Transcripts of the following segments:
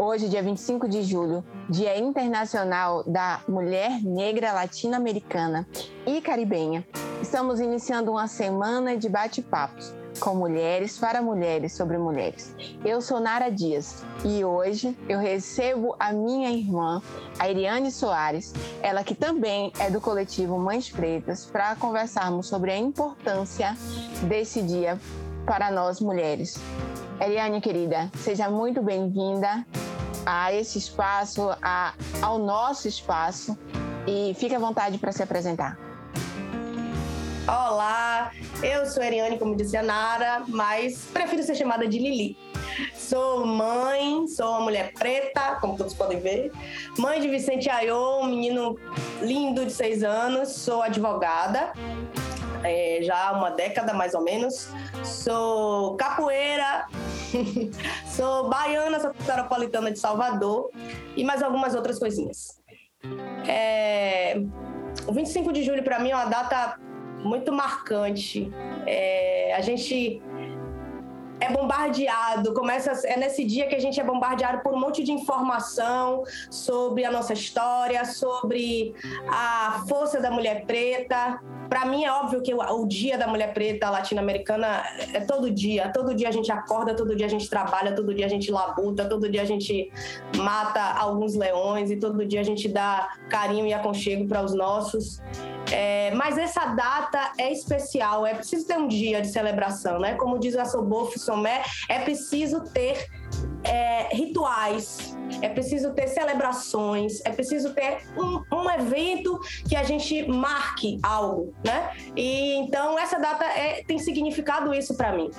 Hoje, dia 25 de julho, Dia Internacional da Mulher Negra Latino-Americana e Caribenha, estamos iniciando uma semana de bate-papos com mulheres para mulheres sobre mulheres. Eu sou Nara Dias e hoje eu recebo a minha irmã, a Iriane Soares, ela que também é do coletivo Mães Pretas, para conversarmos sobre a importância desse dia para nós mulheres. Eliane, querida, seja muito bem-vinda a esse espaço, a, ao nosso espaço e fique à vontade para se apresentar. Olá, eu sou Eriane, como disse a Nara, mas prefiro ser chamada de Lili. Sou mãe, sou uma mulher preta, como todos podem ver. Mãe de Vicente Ayô, um menino lindo de seis anos. Sou advogada, é, já há uma década mais ou menos. Sou capoeira, Sou baiana soteropolitana de Salvador e mais algumas outras coisinhas. É... O 25 de julho, para mim, é uma data muito marcante. É... A gente é bombardeado, começa é nesse dia que a gente é bombardeado por um monte de informação sobre a nossa história, sobre a força da mulher preta, para mim é óbvio que o, o dia da mulher preta latino-americana é todo dia. Todo dia a gente acorda, todo dia a gente trabalha, todo dia a gente labuta, todo dia a gente mata alguns leões e todo dia a gente dá carinho e aconchego para os nossos. É, mas essa data é especial, é preciso ter um dia de celebração, né? Como diz a Sobof Somé, é preciso ter é, rituais, é preciso ter celebrações, é preciso ter um, um, evento que a gente marque algo, né? E então essa data é, tem significado isso para mim.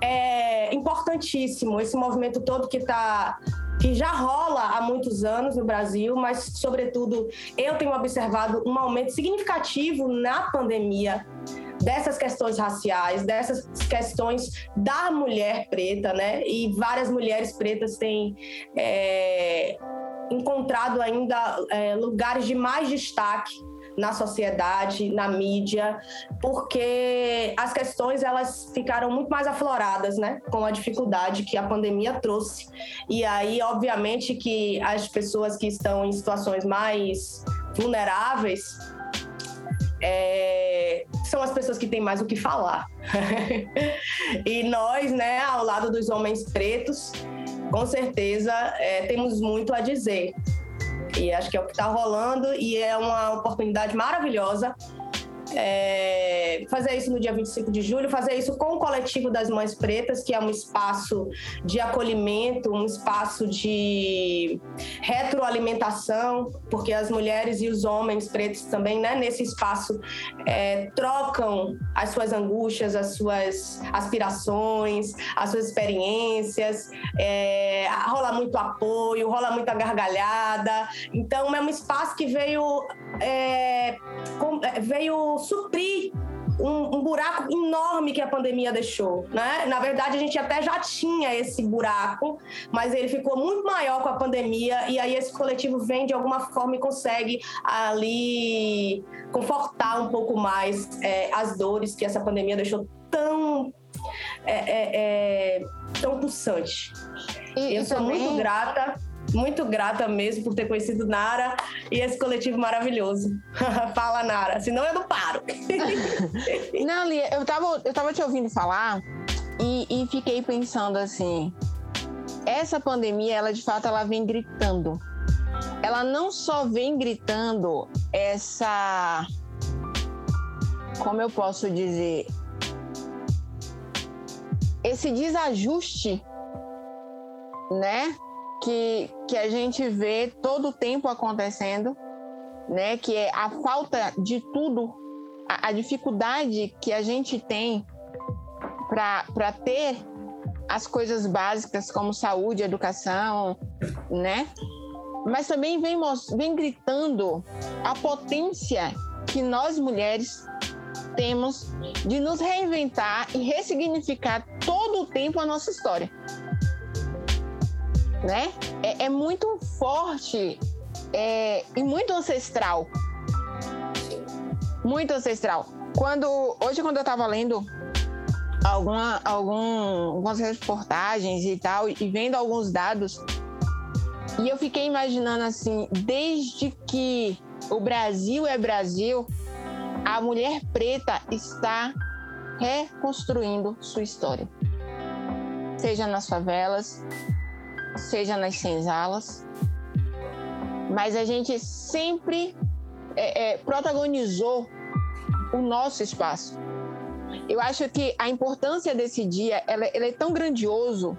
É importantíssimo esse movimento todo que está que já rola há muitos anos no Brasil, mas, sobretudo, eu tenho observado um aumento significativo na pandemia dessas questões raciais, dessas questões da mulher preta, né? E várias mulheres pretas têm é, encontrado ainda é, lugares de mais destaque na sociedade, na mídia, porque as questões elas ficaram muito mais afloradas, né, com a dificuldade que a pandemia trouxe. E aí, obviamente, que as pessoas que estão em situações mais vulneráveis é, são as pessoas que têm mais o que falar. e nós, né, ao lado dos homens pretos, com certeza é, temos muito a dizer. E acho que é o que está rolando e é uma oportunidade maravilhosa é, fazer isso no dia 25 de julho, fazer isso com o coletivo das Mães Pretas, que é um espaço de acolhimento, um espaço de retroalimentação, porque as mulheres e os homens pretos também, né, nesse espaço, é, trocam as suas angústias, as suas aspirações, as suas experiências, é, rola muito apoio, rola muita gargalhada. Então, é um espaço que veio, é, com, é, veio suprir um, um, buraco enorme que a pandemia deixou, né? Na verdade, a gente até já tinha esse buraco, mas ele ficou muito maior com a pandemia e aí esse coletivo vem de alguma forma e consegue ali confortar um pouco mais é, as dores que essa pandemia deixou tão é, é, é tão pulsante. E, Eu sou também... muito grata muito grata mesmo por ter conhecido Nara e esse coletivo maravilhoso. Fala, Nara, senão eu não paro. não, Lia, eu tava, eu tava te ouvindo falar e, e fiquei pensando assim: essa pandemia, ela de fato, ela vem gritando. Ela não só vem gritando essa. Como eu posso dizer? Esse desajuste, né? Que, que a gente vê todo o tempo acontecendo, né? Que é a falta de tudo, a, a dificuldade que a gente tem para ter as coisas básicas como saúde, educação, né? Mas também vem, vem gritando a potência que nós mulheres temos de nos reinventar e ressignificar todo o tempo a nossa história né? É, é muito forte é, e muito ancestral. Muito ancestral. Quando hoje quando eu estava lendo alguma, algum, algumas reportagens e tal, e vendo alguns dados, e eu fiquei imaginando assim, desde que o Brasil é Brasil, a mulher preta está reconstruindo sua história. Seja nas favelas, seja nas senzalas. Mas a gente sempre é, é, protagonizou o nosso espaço. Eu acho que a importância desse dia ela, ela é tão grandioso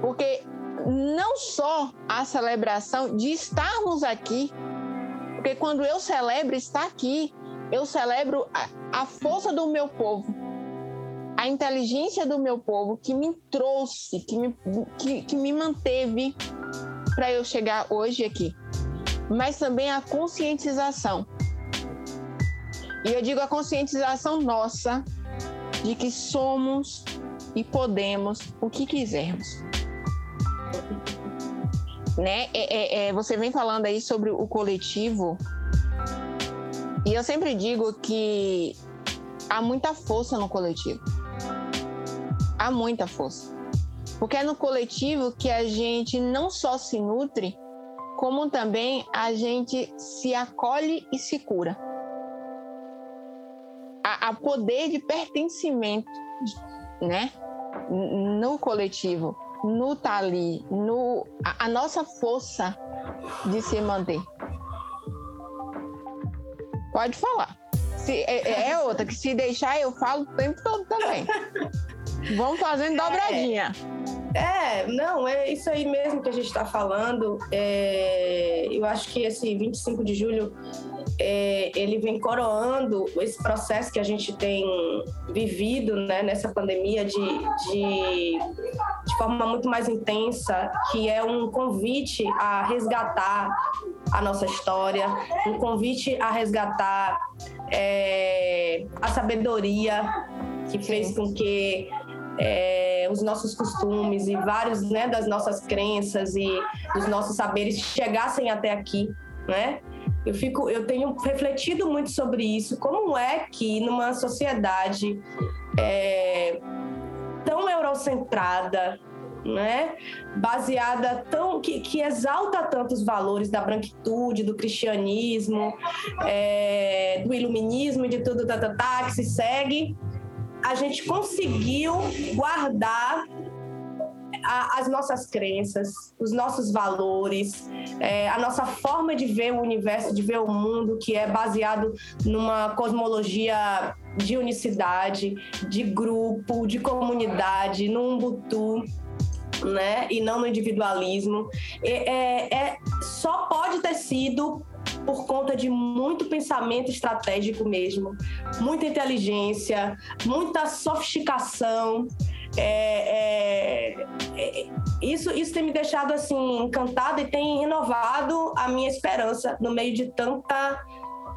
porque não só a celebração de estarmos aqui, porque quando eu celebro estar aqui, eu celebro a, a força do meu povo, a inteligência do meu povo que me trouxe, que me, que, que me manteve para eu chegar hoje aqui, mas também a conscientização. E eu digo a conscientização nossa de que somos e podemos o que quisermos. Né? É, é, é, você vem falando aí sobre o coletivo, e eu sempre digo que há muita força no coletivo. Há muita força. Porque é no coletivo que a gente não só se nutre, como também a gente se acolhe e se cura a poder de pertencimento, né? No coletivo, no tá ali, no a, a nossa força de se manter. Pode falar. Se, é, é, outra, que se deixar eu falo o tempo todo também. Vamos fazendo dobradinha. É, é, não, é isso aí mesmo que a gente está falando. É, eu acho que esse 25 de julho é, ele vem coroando esse processo que a gente tem vivido né, nessa pandemia de, de, de, forma muito mais intensa, que é um convite a resgatar a nossa história, um convite a resgatar é, a sabedoria que fez com que é, os nossos costumes e vários né, das nossas crenças e dos nossos saberes chegassem até aqui, né? Eu fico, eu tenho refletido muito sobre isso. Como é que numa sociedade é, tão eurocentrada, né, baseada tão que, que, exalta tantos valores da branquitude, do cristianismo, é, do iluminismo e de tudo tá, tá, tá, que se segue, a gente conseguiu guardar a, as nossas crenças, os nossos valores, é, a nossa forma de ver o universo, de ver o mundo, que é baseado numa cosmologia de unicidade, de grupo, de comunidade, no Ubuntu. Né? E não no individualismo. É, é, só pode ter sido por conta de muito pensamento estratégico mesmo, muita inteligência, muita sofisticação, é, é, é, isso, isso tem me deixado assim encantada e tem renovado a minha esperança no meio de tanta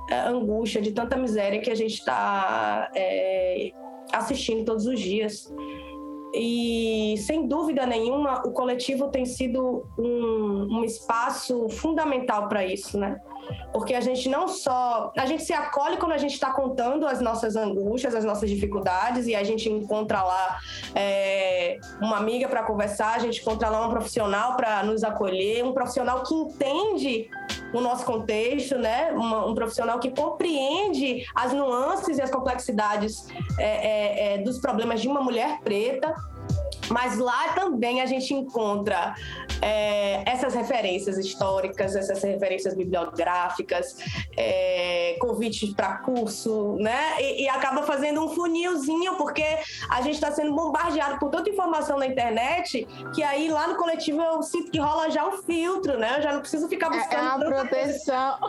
é, angústia, de tanta miséria que a gente está é, assistindo todos os dias. E sem dúvida nenhuma, o coletivo tem sido um, um espaço fundamental para isso, né? porque a gente não só. A gente se acolhe quando a gente está contando as nossas angústias, as nossas dificuldades, e a gente encontra lá é, uma amiga para conversar, a gente encontra lá um profissional para nos acolher, um profissional que entende o nosso contexto, né? Uma, um profissional que compreende as nuances e as complexidades é, é, é dos problemas de uma mulher preta. Mas lá também a gente encontra é, essas referências históricas, essas referências bibliográficas, é, convites para curso, né? E, e, acaba fazendo um funilzinho, porque a gente está sendo bombardeado por tanta informação na internet que aí lá no coletivo eu sinto que rola já um filtro, né? Eu já não preciso ficar buscando. É, é uma proteção.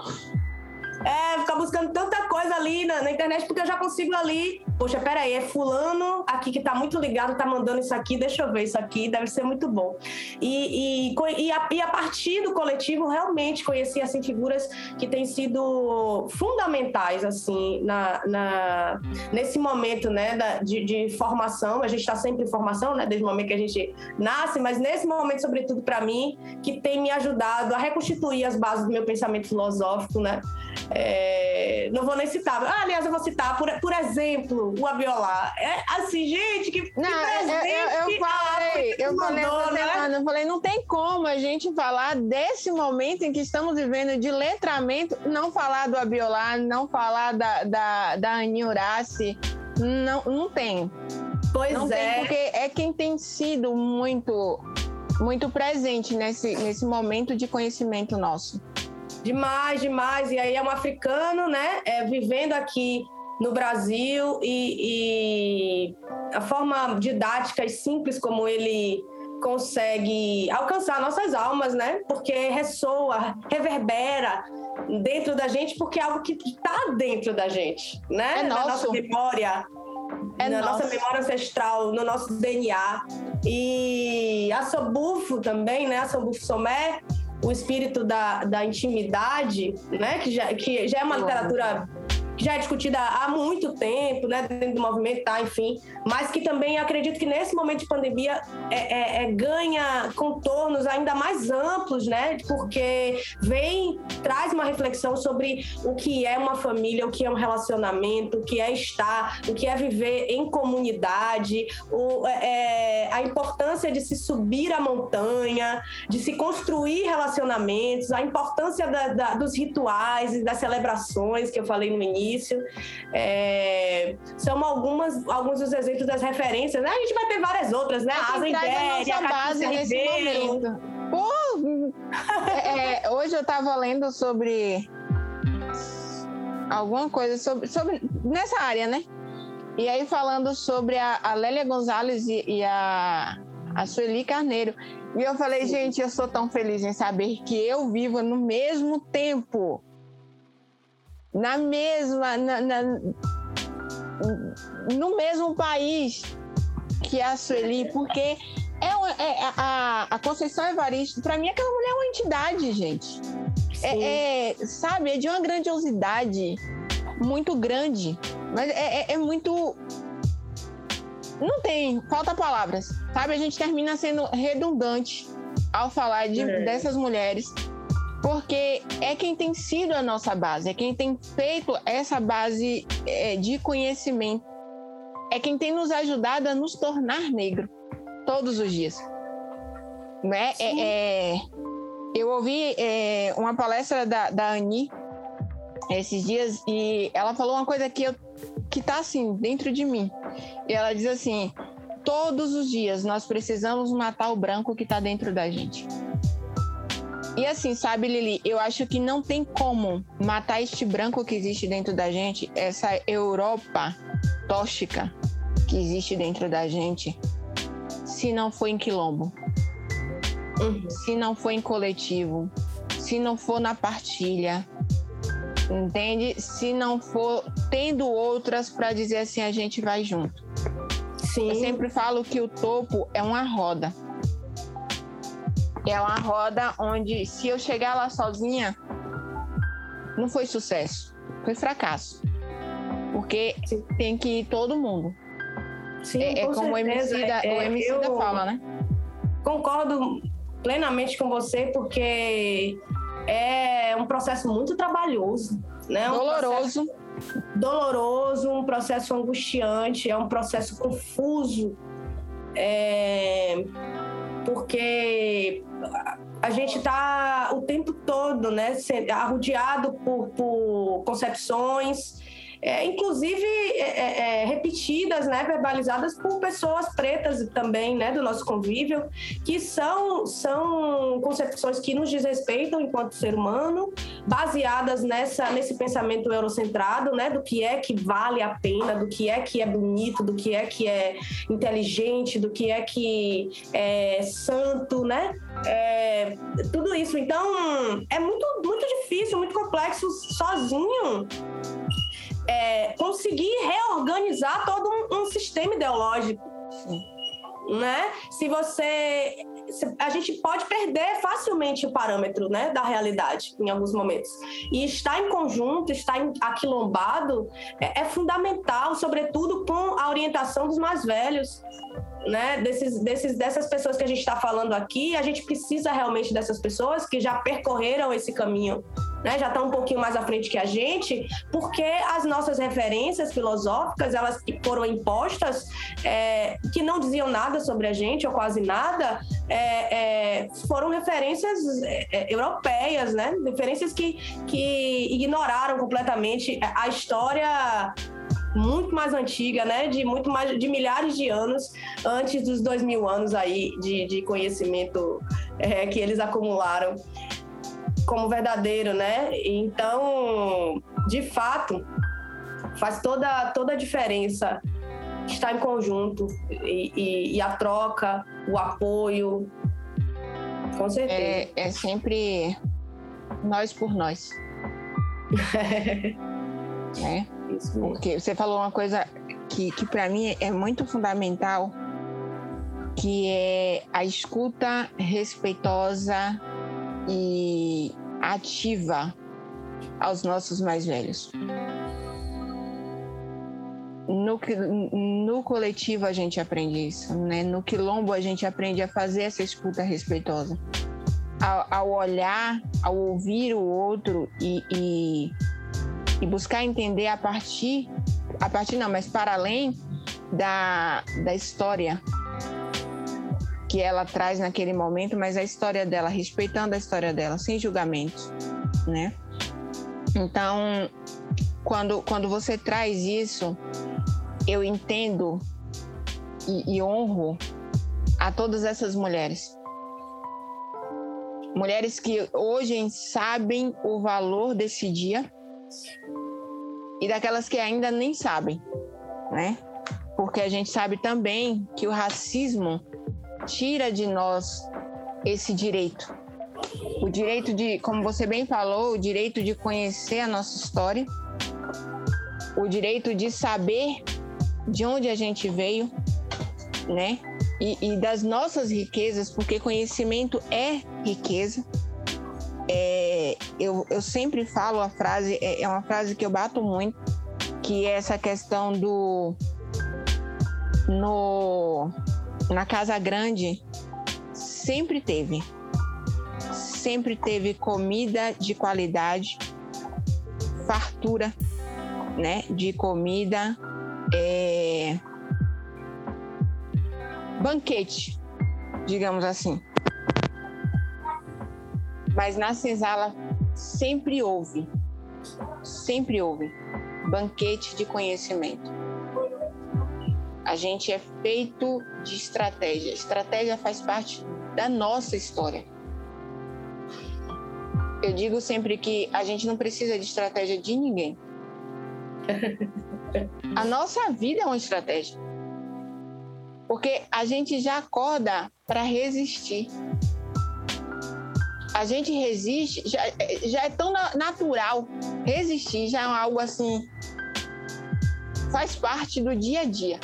É, ficar buscando tanta coisa ali na, na, internet, porque eu já consigo ali. Poxa, peraí, é fulano aqui que tá muito ligado, tá mandando isso aqui, deixa eu ver isso aqui, deve ser muito bom. E, e, e, a, e a partir do coletivo, realmente conheci assim, figuras que têm sido fundamentais assim na, na nesse momento né, da, de, de formação. A gente está sempre em formação, né, desde o momento que a gente nasce, mas nesse momento, sobretudo para mim, que tem me ajudado a reconstituir as bases do meu pensamento filosófico, né? É, não vou nem citar. Ah, aliás, eu vou citar, por, por exemplo, o Abiolar. É assim, gente, que, não, que eu, eu, eu falei, eu falei essa né? semana, eu falei, não tem como a gente falar desse momento em que estamos vivendo de letramento, não falar do Abiolar, não falar da, da, da Aninha Horace, não, não tem. Pois não é. Tem, porque é quem tem sido muito muito presente nesse, nesse momento de conhecimento nosso. Demais, demais. E aí é um africano, né, é, vivendo aqui no Brasil e, e a forma didática e simples como ele consegue alcançar nossas almas, né? Porque ressoa, reverbera dentro da gente, porque é algo que está dentro da gente, né? É Na nossa memória, É na nosso. nossa memória ancestral, no nosso DNA. E a Sobufo também, né? A Sobufo Somé, o espírito da, da intimidade, né? Que já, que já é uma literatura que já é discutida há muito tempo, né? Dentro do movimento, tá? Enfim. Mas que também acredito que nesse momento de pandemia é, é- é- ganha contornos ainda mais amplos, né? Porque vem, traz uma reflexão sobre o que é uma família, o que é um relacionamento, o que é estar, o que é viver em comunidade, o- é- é, a importância de se subir a montanha, de se construir relacionamentos, a importância da- da- dos rituais e das celebrações que eu falei no início. É, são algumas, alguns dos exemplos das referências, né? A gente vai ter várias outras, né? A Asa base nesse Ribeiro. momento. Pô, é, é, hoje eu estava lendo sobre alguma coisa sobre, sobre nessa área, né? E aí falando sobre a, a Lélia Gonzalez e, e a, a Sueli Carneiro. E eu falei, gente, eu sou tão feliz em saber que eu vivo no mesmo tempo. Na mesma. na- na- no mesmo país que a Sueli, porque é, uma- é- a, a Conceição Evaristo, para mim, aquela mulher é uma entidade, gente. É, é, sabe, é de uma grandiosidade muito grande, mas é, é- é muito. Não tem, falta palavras, sabe? A gente termina sendo redundante ao falar de, É. dessas mulheres, porque é quem tem sido a nossa base, é quem tem feito essa base é, de conhecimento, é quem tem nos ajudado a nos tornar negro todos os dias. Né? É, é, eu ouvi é, uma palestra da, da Ani esses dias e ela falou uma coisa que, eu, que tá assim, dentro de mim. E ela diz assim: todos os dias nós precisamos matar o branco que tá dentro da gente. E assim, sabe, Lili, eu acho que não tem como matar este branco que existe dentro da gente, essa Europa tóxica que existe dentro da gente, se não for em quilombo Uhum. se não for em coletivo, se não for na partilha, entende? Se não for tendo outras para dizer assim, a gente vai junto. Sim. Eu sempre falo que o topo é uma roda. É uma roda onde, se eu chegar lá sozinha, não foi sucesso, foi fracasso. Porque Sim. tem que ir todo mundo. Sim, É, é com como o certeza. MC, da, o É, MC da eu fala, né? Concordo plenamente com você, porque é um processo muito trabalhoso, né? Um Doloroso. doloroso, um processo angustiante, é um processo confuso, é, porque a gente está o tempo todo, né, arrodeado por, por concepções é, inclusive é, é, é, repetidas, né, verbalizadas por pessoas pretas também, né, do nosso convívio, que são, são concepções que nos desrespeitam enquanto ser humano, baseadas nessa, nesse pensamento eurocentrado, né, do que é que vale a pena, do que é que é bonito, do que é que é inteligente, do que é que é santo, né, é, tudo isso. Então, é muito, muito difícil, muito complexo sozinho é, conseguir reorganizar todo um, um sistema ideológico. Né? Se você. A gente pode perder facilmente o parâmetro né, da realidade em alguns momentos. E estar em conjunto, estar aquilombado é, é fundamental, sobretudo com a orientação dos mais velhos. Né, desses, desses, dessas pessoas que a gente está falando aqui, a gente precisa realmente dessas pessoas que já percorreram esse caminho né, já estão um pouquinho mais à frente que a gente, porque as nossas referências filosóficas, elas foram impostas, é, que não diziam nada sobre a gente, ou quase nada, é, é, foram referências é, é, europeias, né? Referências que, que ignoraram completamente a história muito mais antiga, né? De muito mais de milhares de anos antes dos dois mil anos aí de, de conhecimento é, que eles acumularam como verdadeiro, né? Então, de fato, faz toda toda a diferença estar em conjunto e, e, e a troca, o apoio, com certeza. É, é sempre nós por nós. é. Isso Porque você falou uma coisa que, que para mim é muito fundamental, que é a escuta respeitosa e ativa aos nossos mais velhos. No, no coletivo a gente aprende isso, né? No quilombo a gente aprende a fazer essa escuta respeitosa. Ao, ao olhar, ao ouvir o outro e, e e buscar entender a partir, a partir não, mas para além da, da história que ela traz naquele momento, mas a história dela, respeitando a história dela, sem julgamentos, né? Então, quando, quando você traz isso, eu entendo e, e honro a todas essas mulheres. Mulheres que hoje sabem o valor desse dia, e daquelas que ainda nem sabem, né? Porque a gente sabe também que o racismo tira de nós esse direito. O direito de, como você bem falou, o direito de conhecer a nossa história, o direito de saber de onde a gente veio, né? E, e das nossas riquezas, porque conhecimento é riqueza é, eu, eu sempre falo a frase, é, é uma frase que eu bato muito, que é essa questão do no na casa grande sempre teve sempre teve comida de qualidade fartura né de comida é, banquete digamos assim mas na senzala sempre houve, sempre houve banquete de conhecimento. A gente é feito de estratégia. Estratégia faz parte da nossa história. Eu digo sempre que a gente não precisa de estratégia de ninguém. A nossa vida é uma estratégia. Porque a gente já acorda para resistir a gente resiste, já, já é tão natural resistir, já é algo assim, faz parte do dia a dia.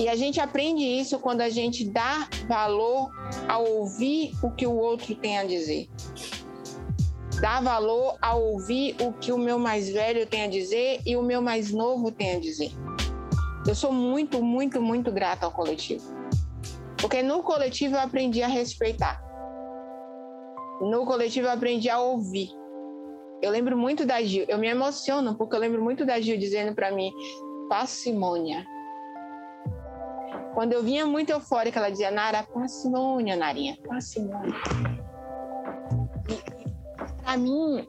E a gente aprende isso quando a gente dá valor a ouvir o que o outro tem a dizer. Dá valor a ouvir o que o meu mais velho tem a dizer e o meu mais novo tem a dizer. Eu sou muito, muito, muito grata ao coletivo. Porque no coletivo eu aprendi a respeitar no coletivo eu aprendi a ouvir. Eu lembro muito da Gil, eu me emociono porque eu lembro muito da Gil dizendo para mim, parcimônia. Quando eu vinha muito eufórica, ela dizia, Nara, parcimônia, Narinha, parcimônia. Para mim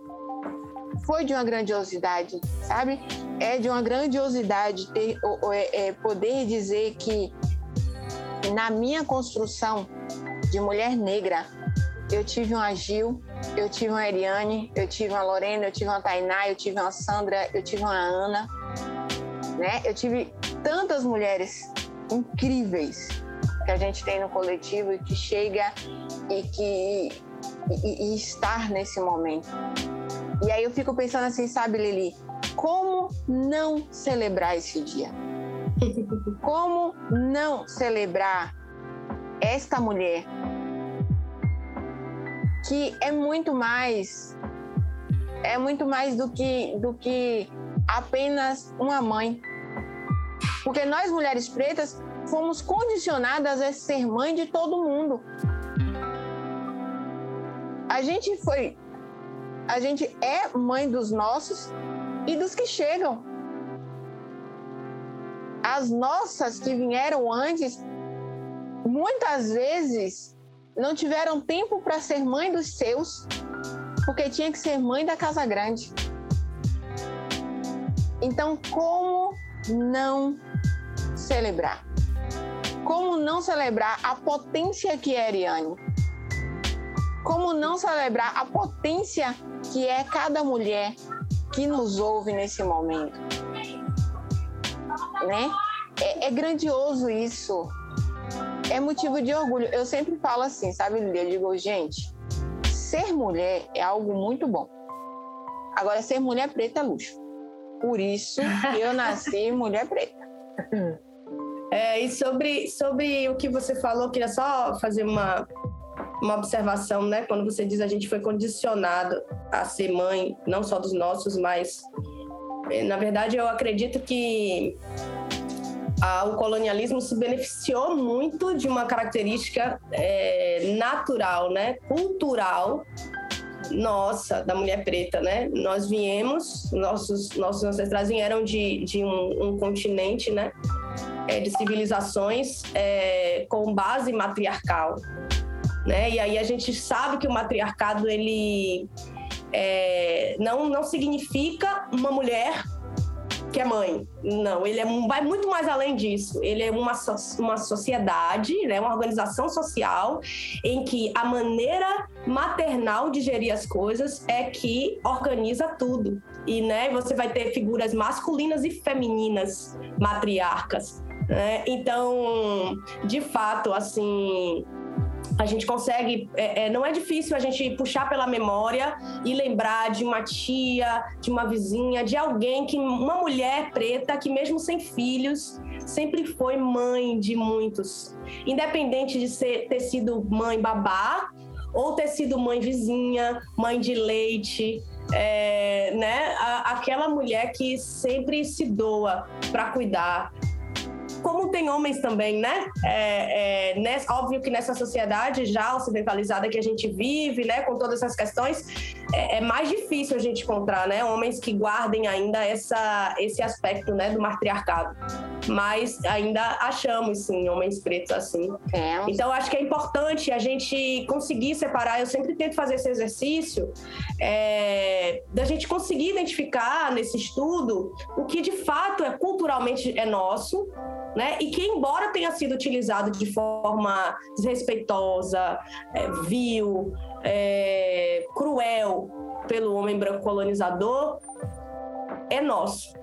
foi de uma grandiosidade, sabe? É de uma grandiosidade ter, é, é, poder dizer que na minha construção de mulher negra, eu tive uma Gil, eu tive uma Eriane, eu tive uma Lorena, eu tive uma Tainá, eu tive uma Sandra, eu tive uma Ana, né? Eu tive tantas mulheres incríveis que a gente tem no coletivo e que chega e que e, e estar nesse momento. E aí eu fico pensando assim, sabe, Lili, como não celebrar esse dia? Como não celebrar esta mulher que é muito mais é muito mais do que do que apenas uma mãe. Porque nós mulheres pretas fomos condicionadas a ser mãe de todo mundo. A gente foi a gente é mãe dos nossos e dos que chegam. As nossas que vieram antes, muitas vezes não tiveram tempo para ser mãe dos seus, porque tinha que ser mãe da casa grande. Então, como não celebrar? Como não celebrar a potência que é Ariane? Como não celebrar a potência que é cada mulher que nos ouve nesse momento? Né? É, é grandioso isso. É motivo de orgulho. Eu sempre falo assim, sabe? Eu digo, gente, ser mulher é algo muito bom. Agora, ser mulher preta é luxo. Por isso eu nasci mulher preta. É, e sobre, sobre o que você falou, queria só fazer uma, uma observação, né? Quando você diz a gente foi condicionado a ser mãe, não só dos nossos, mas é, na verdade eu acredito que o colonialismo se beneficiou muito de uma característica é, natural, né? Cultural nossa, da mulher preta, né? Nós viemos, nossos, nossos ancestrais vieram de, de um, um continente, né? é, de civilizações é, com base matriarcal. Né? E aí a gente sabe que o matriarcado ele é, não, não significa uma mulher que é mãe. Não, ele é, vai muito mais além disso. Ele é uma, uma sociedade, né, uma organização social em que a maneira maternal de gerir as coisas é que organiza tudo. E né, você vai ter figuras masculinas e femininas matriarcas. Né? Então, de fato, assim, a gente consegue. É, é, não é difícil a gente puxar pela memória e lembrar de uma tia, de uma vizinha, de alguém que. Uma mulher preta que, mesmo sem filhos, sempre foi mãe de muitos. Independente de ser, ter sido mãe babá ou ter sido mãe vizinha, mãe de leite. É, né? A, aquela mulher que sempre se doa para cuidar, como tem homens também, né? É, é, nessa, óbvio que nessa sociedade já ocidentalizada que a gente vive, né, com todas essas questões, é, é, mais difícil a gente encontrar, né, homens que guardem ainda essa, esse aspecto, né, do matriarcado. Mas ainda achamos, sim, homens pretos assim. É. Então, acho que é importante a gente conseguir separar. Eu sempre tento fazer esse exercício é, da gente conseguir identificar nesse estudo o que de fato é culturalmente é nosso né? E que, embora tenha sido utilizado de forma desrespeitosa, é, vil, é, cruel pelo homem branco colonizador, é nosso,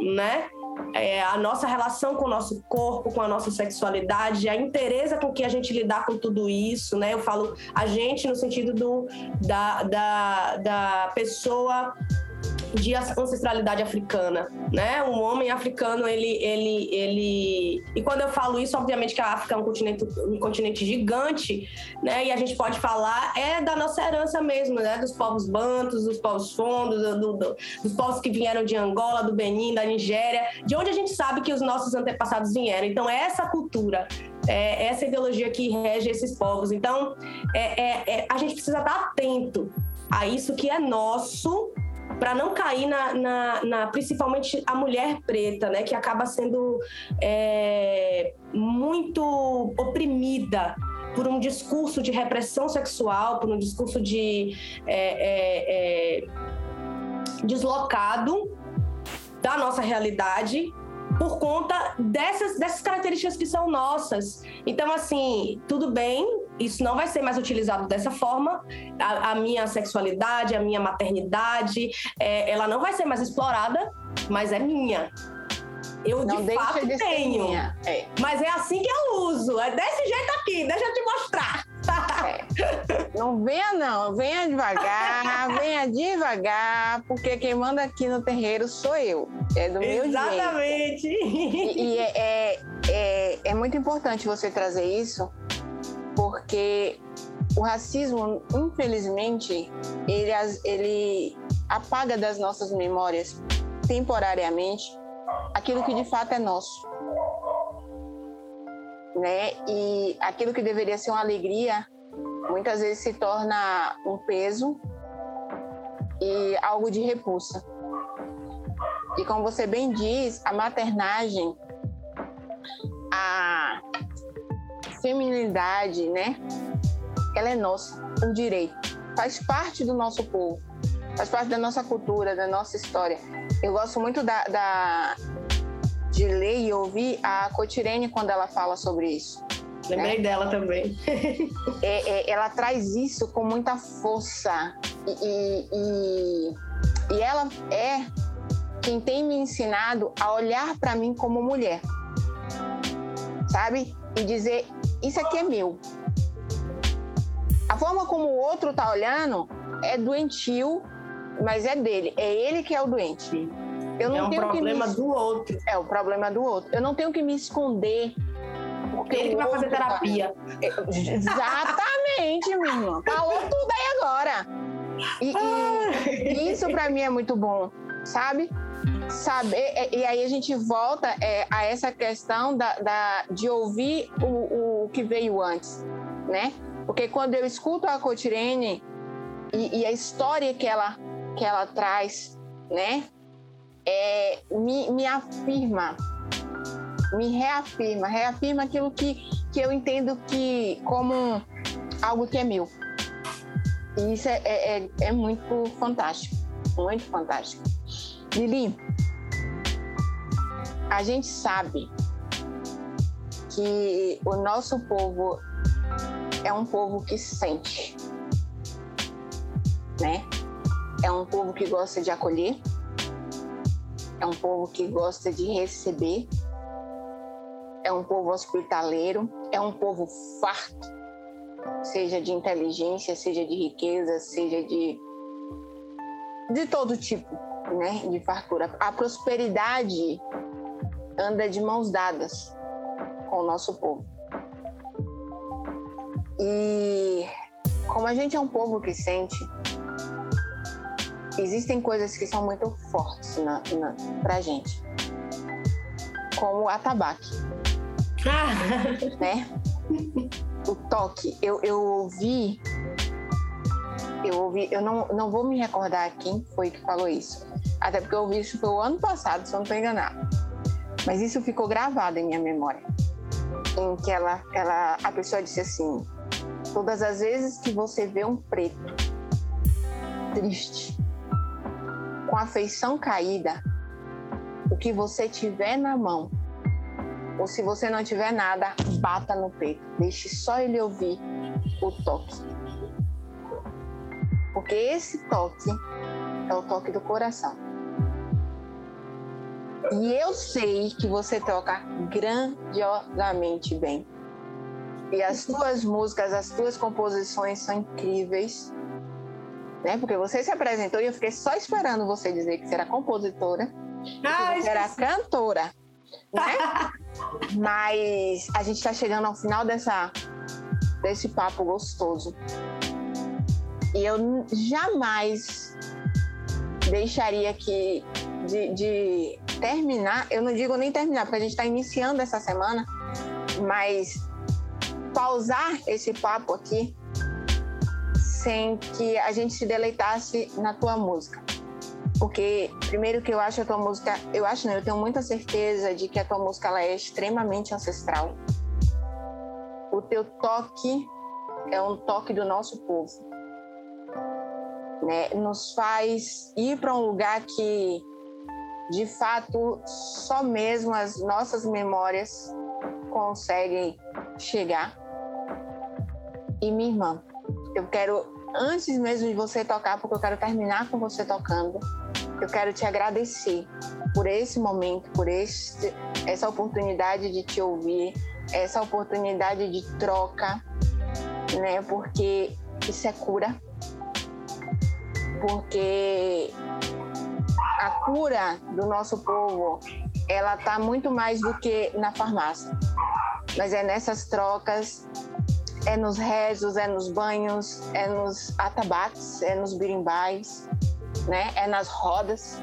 né? É, a nossa relação com o nosso corpo, com a nossa sexualidade, a interesse com que a gente lidar com tudo isso, né? Eu falo a gente no sentido do, da, da, da pessoa de ancestralidade africana, né? Um homem africano, ele, ele, ele... E quando eu falo isso, obviamente que a África é um continente, um continente gigante, né? E a gente pode falar é da nossa herança mesmo, né? Dos povos bantos, dos povos fundos, do, do, dos povos que vieram de Angola, do Benin, da Nigéria, de onde a gente sabe que os nossos antepassados vieram. Então, é essa cultura, é essa ideologia que rege esses povos. Então, é, é, é a gente precisa estar atento a isso que é nosso para não cair na, na, na, principalmente a mulher preta, né, que acaba sendo é, muito oprimida por um discurso de repressão sexual, por um discurso de é, é, é deslocado da nossa realidade por conta dessas, dessas características que são nossas. Então, assim, tudo bem, isso não vai ser mais utilizado dessa forma. A, a minha sexualidade, a minha maternidade, é, ela não vai ser mais explorada, mas é minha. Eu não de fato de tenho. É. Mas é assim que eu uso. É desse jeito aqui, deixa eu te mostrar. É. Não venha, não, venha devagar, venha devagar, porque quem manda aqui no terreiro sou eu. É do meu Exatamente. jeito. Exatamente. E, e é, é, é, é muito importante você trazer isso, porque o racismo, infelizmente, ele, ele apaga das nossas memórias temporariamente aquilo que de fato é nosso. Né? E aquilo que deveria ser uma alegria, muitas vezes se torna um peso e algo de repulsa. E como você bem diz, a maternagem, a feminilidade, né? Ela é nossa, um direito. Faz parte do nosso povo, faz parte da nossa cultura, da nossa história. Eu gosto muito da, da de ler e ouvir a Cotirene quando ela fala sobre isso. Lembrei né? dela também. é, é, ela traz isso com muita força e, e, e ela é quem tem me ensinado a olhar para mim como mulher, sabe? E dizer: Isso aqui é meu. A forma como o outro tá olhando é doentio, mas é dele. É ele que é o doente. Eu não é um tenho problema me... do outro. É o problema do outro. Eu não tenho que me esconder. Porque ele que vai fazer tá terapia. Tá... Exatamente, minha irmã. Falou tudo aí agora. E, e isso para mim é muito bom, sabe? Saber, e aí a gente volta é, a essa questão da, da de ouvir o, o que veio antes, né? Porque quando eu escuto a Cotirene e, e, a história que ela, que ela traz, né? É, me, me afirma, me reafirma, reafirma aquilo que, que eu entendo que como algo que é meu. E isso é, é, é, é muito fantástico, muito fantástico. Lili, a gente sabe que o nosso povo é um povo que sente, né? É um povo que gosta de acolher, é um povo que gosta de receber, é um povo hospitaleiro, é um povo farto, seja de inteligência, seja de riqueza, seja de de todo tipo, né, de fartura. A prosperidade anda de mãos dadas com o nosso povo. E como a gente é um povo que sente, existem coisas que são muito fortes na, na, pra gente. Como a tabaque. Ah. né? O toque. Eu, eu ouvi. Eu ouvi. Eu não, não vou me recordar quem foi que falou isso. Até porque eu ouvi isso foi o ano passado, se eu não estou enganado. Mas isso ficou gravado em minha memória. Em que ela, ela, a pessoa disse assim: Todas as vezes que você vê um preto triste, com a feição caída, o que você tiver na mão, ou se você não tiver nada, bata no peito. Deixe só ele ouvir o toque. Porque esse toque é o toque do coração. E eu sei que você toca grandiosamente bem. E as tuas músicas, as tuas composições são incríveis. Né? Porque você se apresentou e eu fiquei só esperando você dizer que você era compositora, ah, que você era cantora. Né? Mas a gente está chegando ao final dessa, desse papo gostoso. E eu jamais deixaria que de, de terminar, eu não digo nem terminar, porque a gente está iniciando essa semana, mas pausar esse papo aqui sem que a gente se deleitasse na tua música. Porque, primeiro que eu acho a tua música, eu acho não, eu tenho muita certeza de que a tua música ela é extremamente ancestral. O teu toque é um toque do nosso povo. Né? Nos faz ir para um lugar que, de fato, só mesmo as nossas memórias conseguem chegar e minha irmã. Eu quero, antes mesmo de você tocar, porque eu quero terminar com você tocando, eu quero te agradecer por esse momento, por este, essa oportunidade de te ouvir, essa oportunidade de troca, né? Porque isso é cura. Porque a cura do nosso povo, ela tá muito mais do que na farmácia. Mas é nessas trocas é nos rezos, é nos banhos, é nos atabaques, é nos birimbais, né? É nas rodas,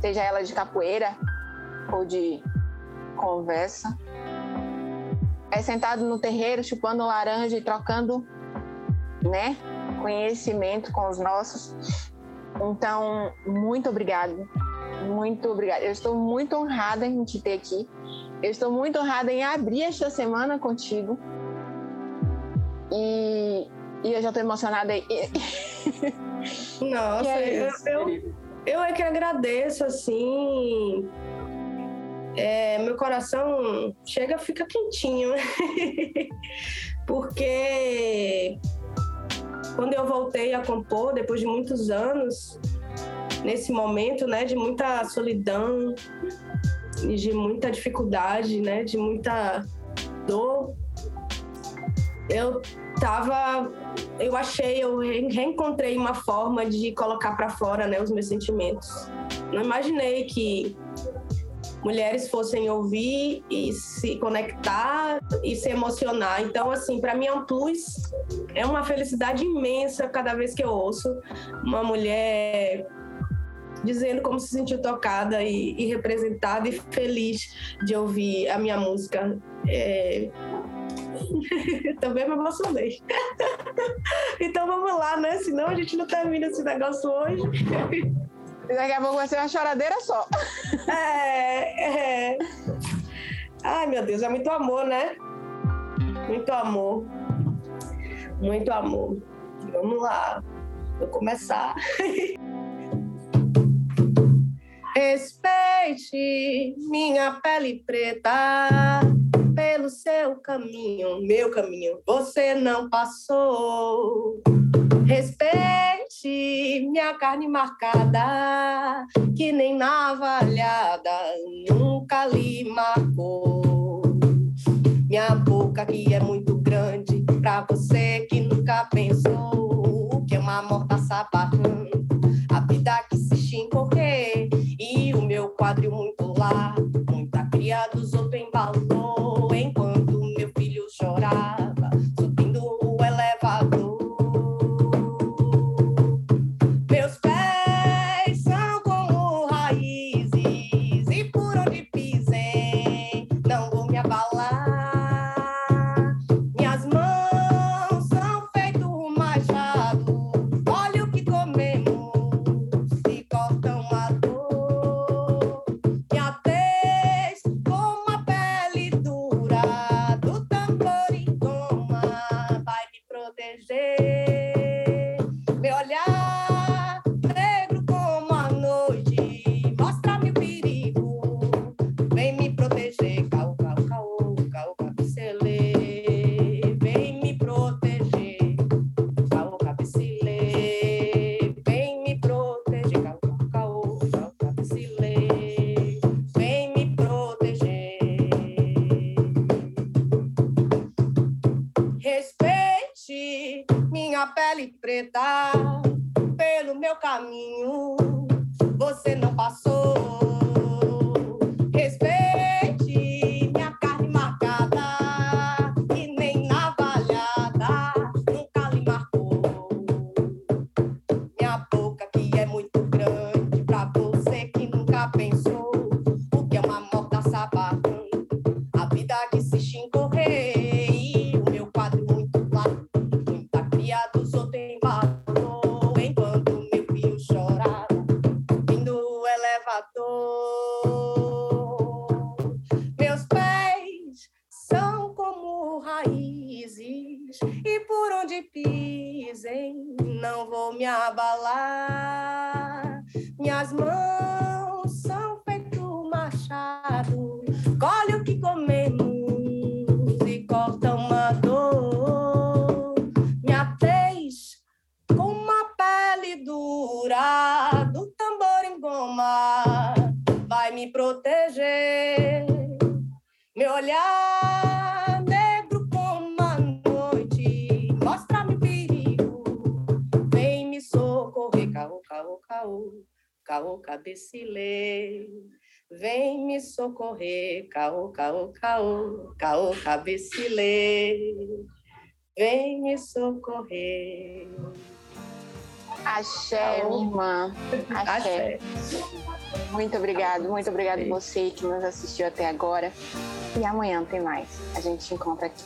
seja ela de capoeira ou de conversa. É sentado no terreiro, chupando laranja e trocando, né? Conhecimento com os nossos. Então, muito obrigado. Muito obrigada. Eu estou muito honrada em te ter aqui. Eu estou muito honrada em abrir esta semana contigo. E, e eu já estou emocionada. Nossa, é eu, eu, eu é que agradeço, assim. É, meu coração chega, fica quentinho. Porque quando eu voltei a compor, depois de muitos anos, nesse momento, né, de muita solidão e de muita dificuldade, né, de muita dor, eu tava, eu achei, eu reencontrei uma forma de colocar para fora, né, os meus sentimentos. Não imaginei que mulheres fossem ouvir e se conectar e se emocionar. Então, assim, para mim é um plus, é uma felicidade imensa cada vez que eu ouço uma mulher dizendo como se sentiu tocada e, e representada e feliz de ouvir a minha música. É... Também me emocionei. então vamos lá, né? Senão a gente não termina esse negócio hoje. Daqui a pouco vai ser uma choradeira só. É, é. Ai, meu Deus, é muito amor, né? Muito amor. Muito amor. Vamos lá. Vou começar. Respeite minha pele preta pelo seu caminho, meu caminho, você não passou. Respeite minha carne marcada, que nem navalhada nunca lhe marcou. Minha boca que é muito grande pra você que nunca pensou tá cabecilê. Vem me socorrer, caô, caô, caô, caô, cabecilê. Vem me socorrer. Axé, caô. irmã. Axé. Axé. Muito obrigado, muito obrigado você que nos assistiu até agora. E amanhã tem mais. A gente se encontra aqui.